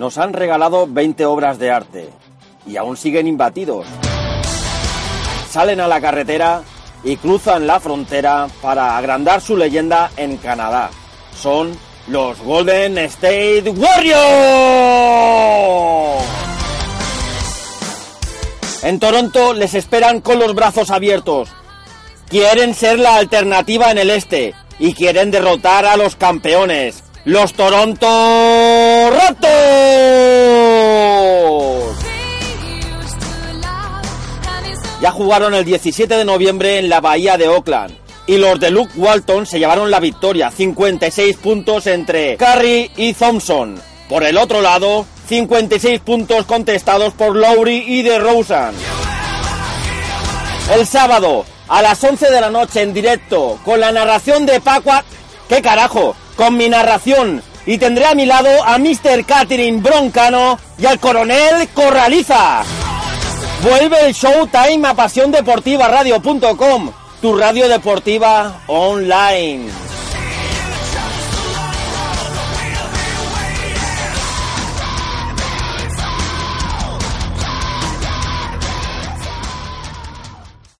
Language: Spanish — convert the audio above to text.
nos han regalado 20 obras de arte y aún siguen imbatidos. Salen a la carretera y cruzan la frontera para agrandar su leyenda en Canadá. Son los Golden State Warriors. En Toronto les esperan con los brazos abiertos. Quieren ser la alternativa en el este y quieren derrotar a los campeones, los Toronto Raptors. Ya jugaron el 17 de noviembre en la bahía de Oakland y los de Luke Walton se llevaron la victoria, 56 puntos entre Curry y Thompson. Por el otro lado, 56 puntos contestados por Lowry y DeRozan. El sábado, a las 11 de la noche en directo, con la narración de Paco... ¿Qué carajo? Con mi narración. Y tendré a mi lado a Mr. Catherine Broncano y al coronel Corraliza. Vuelve el Showtime a PasiónDeportivaRadio.com, tu radio deportiva online.